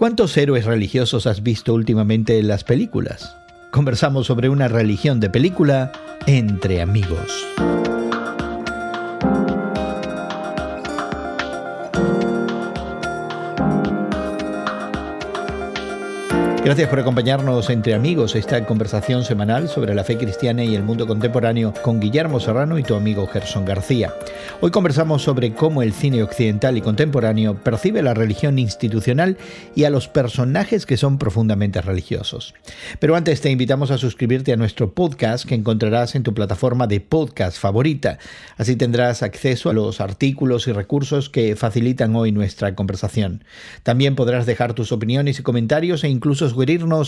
¿Cuántos héroes religiosos has visto últimamente en las películas? Conversamos sobre una religión de película entre amigos. Gracias por acompañarnos entre amigos esta conversación semanal sobre la fe cristiana y el mundo contemporáneo con Guillermo Serrano y tu amigo Gerson García. Hoy conversamos sobre cómo el cine occidental y contemporáneo percibe la religión institucional y a los personajes que son profundamente religiosos. Pero antes te invitamos a suscribirte a nuestro podcast que encontrarás en tu plataforma de podcast favorita. Así tendrás acceso a los artículos y recursos que facilitan hoy nuestra conversación. También podrás dejar tus opiniones y comentarios e incluso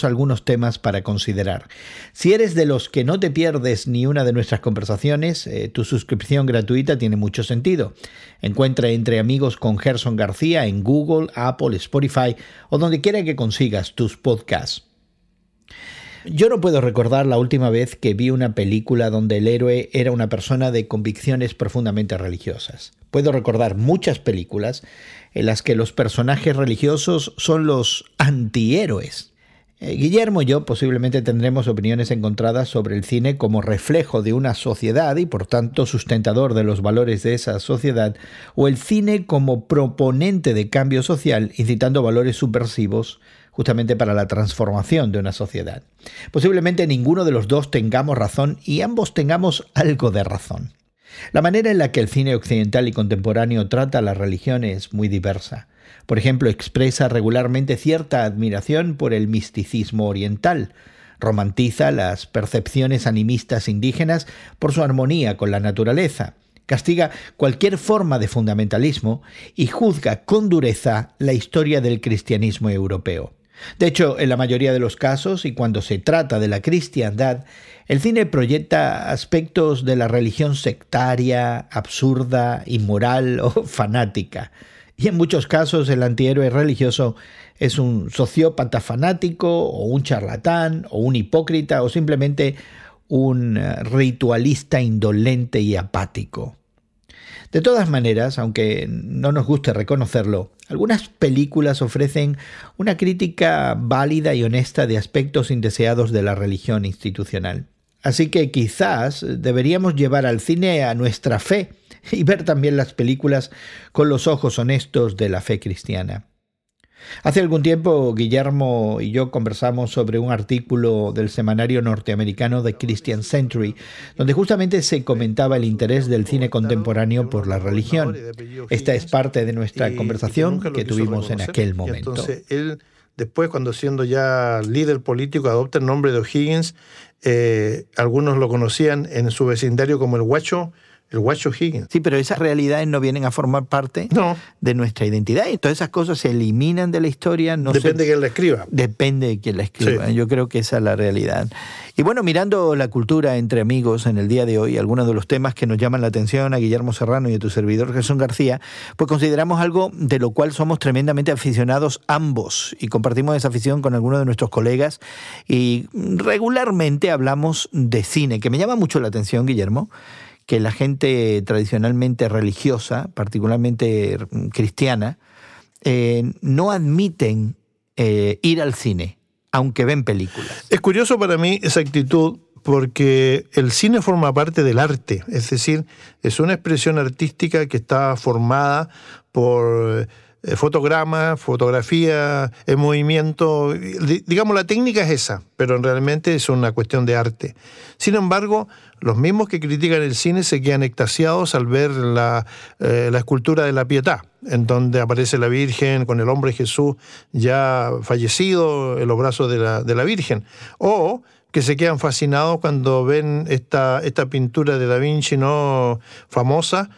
algunos temas para considerar. Si eres de los que no te pierdes ni una de nuestras conversaciones, eh, tu suscripción gratuita tiene mucho sentido. Encuentra Entre Amigos con Gerson García en Google, Apple, Spotify o donde quiera que consigas tus podcasts. Yo no puedo recordar la última vez que vi una película donde el héroe era una persona de convicciones profundamente religiosas. Puedo recordar muchas películas en las que los personajes religiosos son los antihéroes. Eh, Guillermo y yo posiblemente tendremos opiniones encontradas sobre el cine como reflejo de una sociedad y por tanto sustentador de los valores de esa sociedad, o el cine como proponente de cambio social incitando valores subversivos justamente para la transformación de una sociedad. Posiblemente ninguno de los dos tengamos razón y ambos tengamos algo de razón. La manera en la que el cine occidental y contemporáneo trata a la religión es muy diversa. Por ejemplo, expresa regularmente cierta admiración por el misticismo oriental, romantiza las percepciones animistas indígenas por su armonía con la naturaleza, castiga cualquier forma de fundamentalismo y juzga con dureza la historia del cristianismo europeo. De hecho, en la mayoría de los casos, y cuando se trata de la cristiandad, el cine proyecta aspectos de la religión sectaria, absurda, inmoral o fanática. Y en muchos casos el antihéroe religioso es un sociópata fanático o un charlatán o un hipócrita o simplemente un eh, ritualista indolente y apático. De todas maneras, aunque no nos guste reconocerlo, algunas películas ofrecen una crítica válida y honesta de aspectos indeseados de la religión institucional. Así que quizás deberíamos llevar al cine a nuestra fe y ver también las películas con los ojos honestos de la fe cristiana. Hace algún tiempo Guillermo y yo conversamos sobre un artículo del semanario norteamericano The Christian Century, donde justamente se comentaba el interés del cine contemporáneo por la religión. Esta es parte de nuestra conversación que tuvimos en aquel momento. Entonces él, después, cuando siendo ya líder político, adopta el nombre de O'Higgins, eh, algunos lo conocían en su vecindario como el Guacho, el Guacho Higgins. Sí, pero esas realidades no vienen a formar parte de nuestra identidad. Y todas esas cosas se eliminan de la historia. No Depende de quién la escriba. Depende de quién la escriba. Yo creo que esa es la realidad. Y bueno, mirando la cultura entre amigos en el día de hoy, algunos de los temas que nos llaman la atención a Guillermo Serrano y a tu servidor Jesús García, pues consideramos algo de lo cual somos tremendamente aficionados ambos y compartimos esa afición con algunos de nuestros colegas y regularmente hablamos de cine, que me llama mucho la atención, Guillermo que la gente tradicionalmente religiosa, particularmente cristiana, eh, no admiten eh, ir al cine, aunque ven películas. Es curioso para mí esa actitud porque el cine forma parte del arte, es decir, es una expresión artística que está formada por eh, fotograma, fotografía en movimiento, digamos la técnica es esa, pero realmente es una cuestión de arte. Sin embargo, los mismos que critican el cine se quedan extasiados al ver la, eh, escultura de la Pietà, en donde aparece la Virgen con el hombre Jesús ya fallecido en los brazos de la, de la Virgen. O que se quedan fascinados cuando ven esta, esta pintura de Da Vinci no famosa,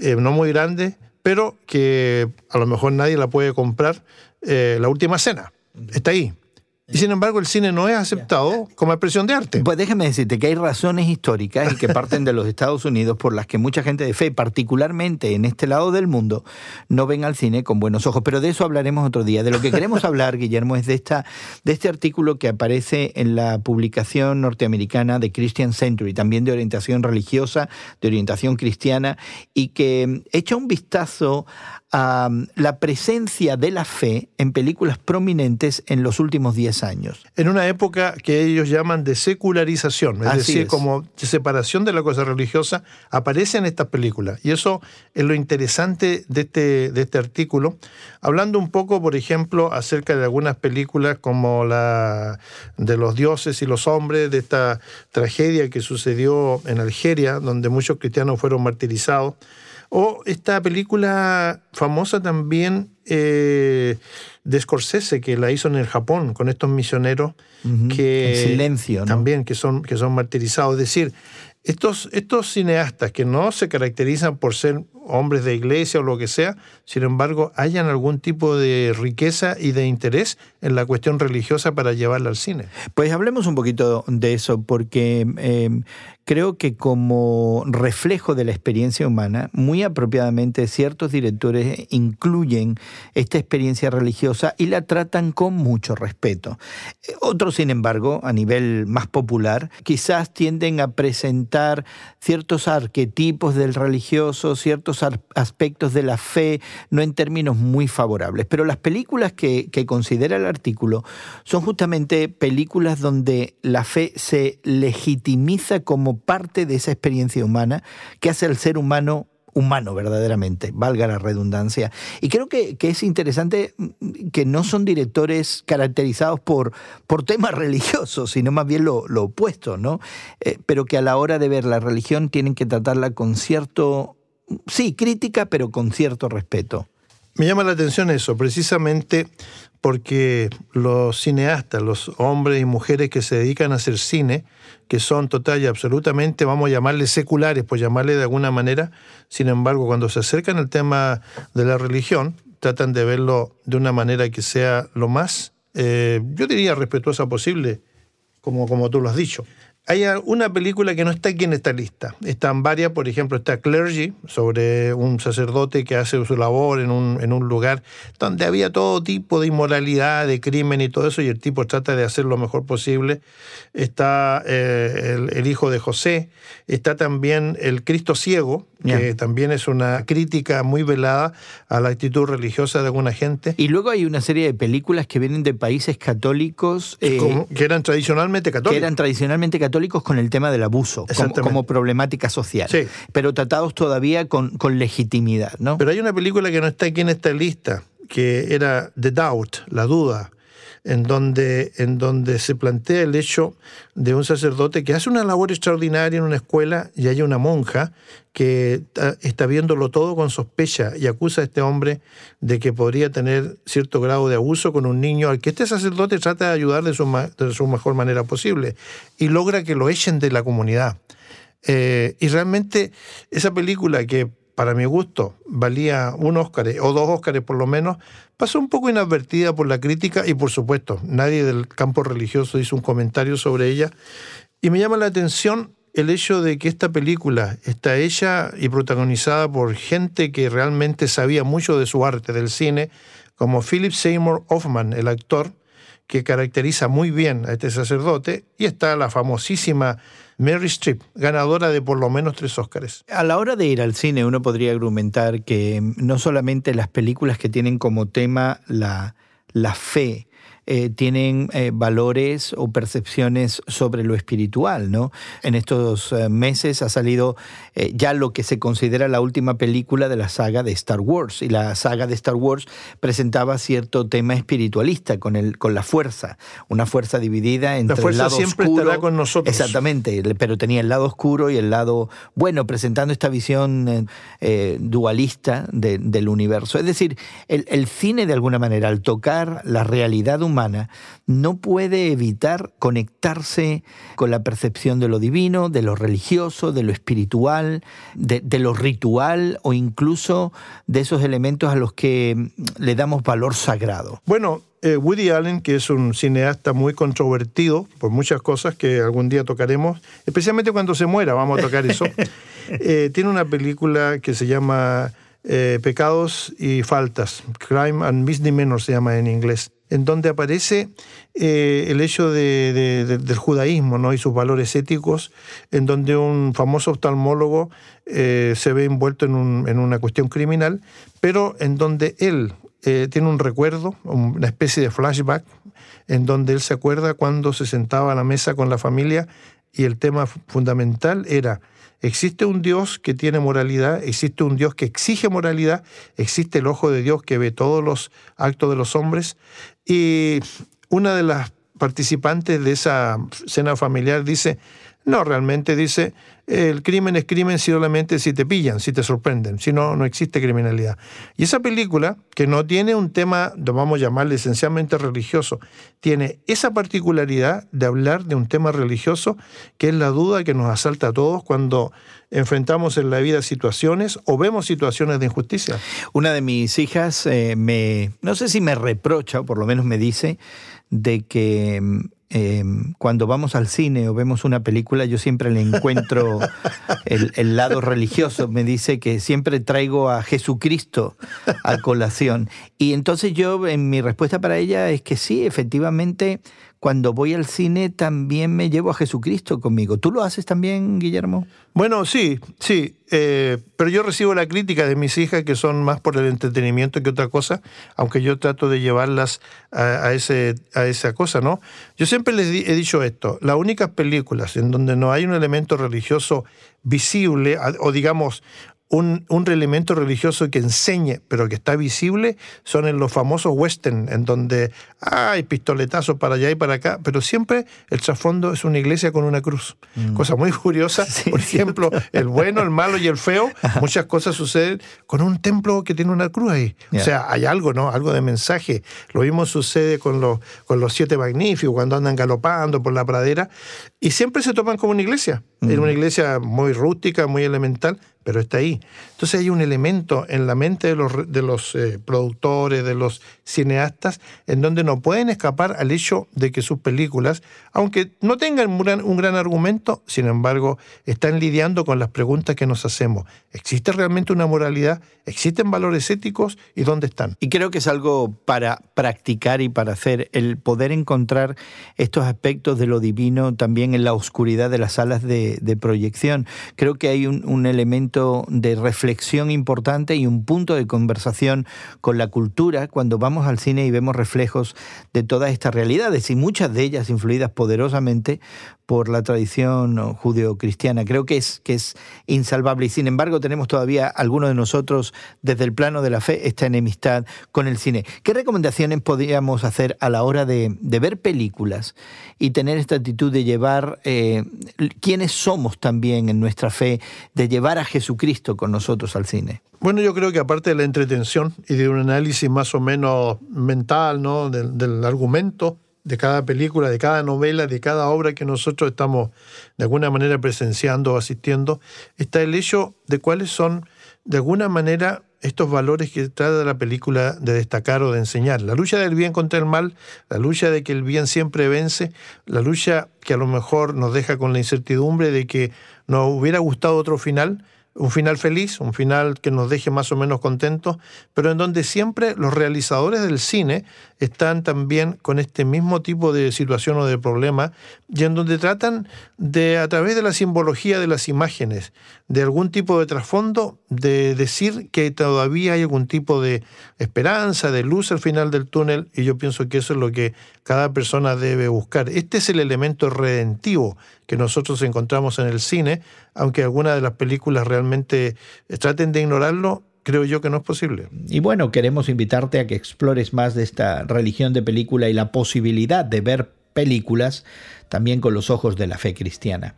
eh, no muy grande, pero que a lo mejor nadie la puede comprar, eh, La Última Cena. Está ahí. Y sin embargo, el cine no es aceptado como expresión de arte. Pues déjeme decirte que hay razones históricas y que parten de los Estados Unidos por las que mucha gente de fe, particularmente en este lado del mundo, no ven al cine con buenos ojos. Pero de eso hablaremos otro día. De lo que queremos hablar, Guillermo, es de, esta, de este artículo que aparece en la publicación norteamericana de Christian Century, también de orientación religiosa, de orientación cristiana, y que echa un vistazo um, la presencia de la fe en películas prominentes en los últimos 10 años. En una época que ellos llaman de secularización, es decir, como separación de la cosa religiosa, aparecen estas películas. Y eso es lo interesante de este, de este artículo. Hablando un poco, por ejemplo, acerca de algunas películas como la de los dioses y los hombres, de esta tragedia que sucedió en Algeria, donde muchos cristianos fueron martirizados. O esta película famosa también eh, de Scorsese, que la hizo en el Japón, con estos misioneros que... silencio, También, que son, que son martirizados. Es decir, estos, estos cineastas que no se caracterizan por ser hombres de iglesia o lo que sea, sin embargo, hayan algún tipo de riqueza y de interés en la cuestión religiosa para llevarla al cine. Pues hablemos un poquito de eso, porque eh, creo que como reflejo de la experiencia humana, muy apropiadamente ciertos directores incluyen esta experiencia religiosa y la tratan con mucho respeto. Otros, sin embargo, a nivel más popular, quizás tienden a presentar ciertos arquetipos del religioso, ciertos aspectos de la fe, no en términos muy favorables. Pero las películas que, considera el artículo son justamente películas donde la fe se legitimiza como parte de esa experiencia humana que hace al ser humano humano verdaderamente, valga la redundancia. Y creo que, es interesante que no son directores caracterizados por, por temas religiosos, sino más bien lo, opuesto, ¿no? Eh, pero que a la hora de ver la religión tienen que tratarla con cierto, sí, crítica, pero con cierto respeto. Me llama la atención eso, precisamente porque los cineastas, los hombres y mujeres que se dedican a hacer cine, que son total y absolutamente, vamos a llamarles seculares, por llamarle de alguna manera, sin embargo, cuando se acercan al tema de la religión, tratan de verlo de una manera que sea lo más, eh, yo diría, respetuosa posible, como, como tú lo has dicho. Hay una película que no está aquí en esta lista. Están varias, por ejemplo, está Clergy, sobre un sacerdote que hace su labor en un, en un lugar donde había todo tipo de inmoralidad, de crimen y todo eso, y el tipo trata de hacer lo mejor posible. Está eh, el, el, hijo de José, está también el Cristo ciego, que también es una crítica muy velada a la actitud religiosa de alguna gente. Y luego hay una serie de películas que vienen de países católicos. Eh, que eran tradicionalmente católicos. Que eran tradicionalmente católicos con el tema del abuso, como, problemática social. Pero tratados todavía con, con legitimidad, ¿no? Pero hay una película que no está aquí en esta lista, que era The Doubt, la duda en donde, en donde se plantea el hecho de un sacerdote que hace una labor extraordinaria en una escuela y hay una monja que está viéndolo todo con sospecha y acusa a este hombre de que podría tener cierto grado de abuso con un niño al que este sacerdote trata de ayudar de su, de su mejor manera posible y logra que lo echen de la comunidad. Eh, y realmente esa película que para mi gusto, valía un Óscar o dos Óscares por lo menos, pasó un poco inadvertida por la crítica y por supuesto nadie del campo religioso hizo un comentario sobre ella. Y me llama la atención el hecho de que esta película está hecha y protagonizada por gente que realmente sabía mucho de su arte, del cine, como Philip Seymour Hoffman, el actor, que caracteriza muy bien a este sacerdote, y está la famosísima Mary Streep, ganadora de por lo menos tres Óscares. A la hora de ir al cine uno podría argumentar que no solamente las películas que tienen como tema la, la fe, eh, tienen eh, valores o percepciones sobre lo espiritual, ¿no? En estos eh, meses ha salido ya lo que se considera la última película de la saga de Star Wars y la saga de Star Wars presentaba cierto tema espiritualista con el con la fuerza, una fuerza dividida entre la fuerza el lado siempre estará con nosotros. Exactamente, pero tenía el lado oscuro y el lado bueno, presentando esta visión dualista del universo. Es decir, el, el cine de alguna manera al tocar la realidad humana humana no puede evitar conectarse con la percepción de lo divino, de lo religioso, de lo espiritual, de, lo ritual o incluso de esos elementos a los que mm, le damos valor sagrado. Bueno, eh, Woody Allen, que es un cineasta muy controvertido por muchas cosas que algún día tocaremos, especialmente cuando se muera, vamos a tocar eso, eh, tiene una película que se llama eh, Pecados y Faltas, Crime and Misdemeanor se llama en inglés en donde aparece eh, el hecho del judaísmo ¿no? y sus valores éticos, en donde un famoso oftalmólogo eh, se ve envuelto en, una cuestión criminal, pero en donde él eh, tiene un recuerdo, una especie de flashback, en donde él se acuerda cuando se sentaba a la mesa con la familia y el tema fundamental era Existe un Dios que tiene moralidad, existe un Dios que exige moralidad, existe el ojo de Dios que ve todos los actos de los hombres. Y una de las participantes de esa cena familiar dice, no, realmente dice, el crimen es crimen solamente si te pillan, si te sorprenden, si no, no existe criminalidad. Y esa película, que no tiene un tema, vamos a llamarle esencialmente religioso, tiene esa particularidad de hablar de un tema religioso, que es la duda que nos asalta a todos cuando enfrentamos en la vida situaciones o vemos situaciones de injusticia. Una de mis hijas eh, me, no sé si me reprocha, o por lo menos me dice, de que Em, cuando vamos al cine o vemos una película, yo siempre le encuentro el, lado religioso. Me dice que siempre traigo a Jesucristo a colación. Y entonces yo, en mi respuesta para ella es que sí, efectivamente, cuando voy al cine también me llevo a Jesucristo conmigo. ¿Tú lo haces también, Guillermo? Bueno, sí, sí, eh, pero yo recibo la crítica de mis hijas que son más por el entretenimiento que otra cosa, aunque yo trato de llevarlas a, ese, a esa cosa, ¿no? Yo siempre les he dicho esto, las únicas películas en donde no hay un elemento religioso visible, o digamos, un, un, elemento religioso que enseñe, pero que está visible, son en los famosos western, en donde hay pistoletazos para allá y para acá, pero siempre el trasfondo es una iglesia con una cruz. Mm. Cosa muy curiosa, por ejemplo, el bueno, el malo y el feo, muchas cosas suceden con un templo que tiene una cruz ahí. O sea, hay algo, ¿no? Algo de mensaje. Lo mismo sucede con los, con los siete magníficos, cuando andan galopando por la pradera, y siempre se topan como una iglesia. Es una mm. iglesia muy rústica, muy elemental, pero está ahí. Entonces hay un elemento en la mente de los, de los eh, productores, de los cineastas, en donde no pueden escapar al hecho de que sus películas, aunque no tengan un gran, un gran argumento, sin embargo, están lidiando con las preguntas que nos hacemos. ¿Existe realmente una moralidad? ¿Existen valores éticos? ¿Y dónde están? Y creo que es algo para practicar y para hacer, el poder encontrar estos aspectos de lo divino también en la oscuridad de las salas de, proyección. Creo que hay un, un elemento de reflexión importante y un punto de conversación con la cultura cuando vamos al cine y vemos reflejos de todas estas realidades y muchas de ellas influidas poderosamente por la tradición judeocristiana. Creo que es, que es insalvable y sin embargo tenemos todavía algunos de nosotros desde el plano de la fe esta enemistad con el cine. ¿Qué recomendaciones podríamos hacer a la hora de, ver películas y tener esta actitud de llevar eh, quiénes somos también en nuestra fe, de llevar a Jesucristo con nosotros al cine? Bueno, yo creo que aparte de la entretención y de un análisis más o menos mental ¿no? del argumento, de cada película, de cada novela, de cada obra que nosotros estamos de alguna manera presenciando o asistiendo, está el hecho de cuáles son, de alguna manera, estos valores que trata la película de destacar o de enseñar. La lucha del bien contra el mal, la lucha de que el bien siempre vence, la lucha que a lo mejor nos deja con la incertidumbre de que nos hubiera gustado otro final, un final feliz, un final que nos deje más o menos contentos, pero en donde siempre los realizadores del cine están también con este mismo tipo de situación o de problema, y en donde tratan de, a través de la simbología de las imágenes, de algún tipo de trasfondo, de decir que todavía hay algún tipo de esperanza, de luz al final del túnel, y yo pienso que eso es lo que cada persona debe buscar. Este es el elemento redentivo que nosotros encontramos en el cine, aunque algunas de las películas realmente traten de ignorarlo, creo yo que no es posible. Y bueno, queremos invitarte a que explores más de esta religión de película y la posibilidad de ver películas también con los ojos de la fe cristiana.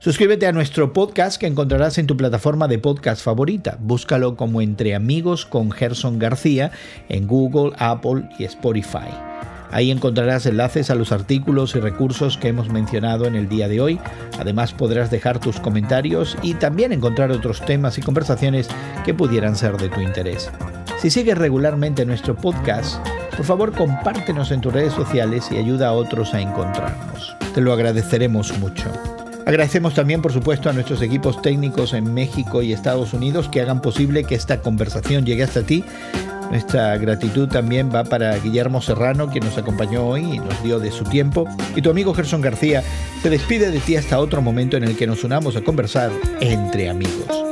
Suscríbete a nuestro podcast que encontrarás en tu plataforma de podcast favorita. Búscalo como Entre Amigos con Gerson García en Google, Apple y Spotify. Ahí encontrarás enlaces a los artículos y recursos que hemos mencionado en el día de hoy. Además podrás dejar tus comentarios y también encontrar otros temas y conversaciones que pudieran ser de tu interés. Si sigues regularmente nuestro podcast, por favor compártenos en tus redes sociales y ayuda a otros a encontrarnos. Te lo agradeceremos mucho. Agradecemos también, por supuesto, a nuestros equipos técnicos en México y Estados Unidos que hagan posible que esta conversación llegue hasta ti Nuestra gratitud también va para Guillermo Serrano, quien nos acompañó hoy y nos dio de su tiempo. Y tu amigo Gerson García se despide de ti hasta otro momento en el que nos unamos a conversar entre amigos.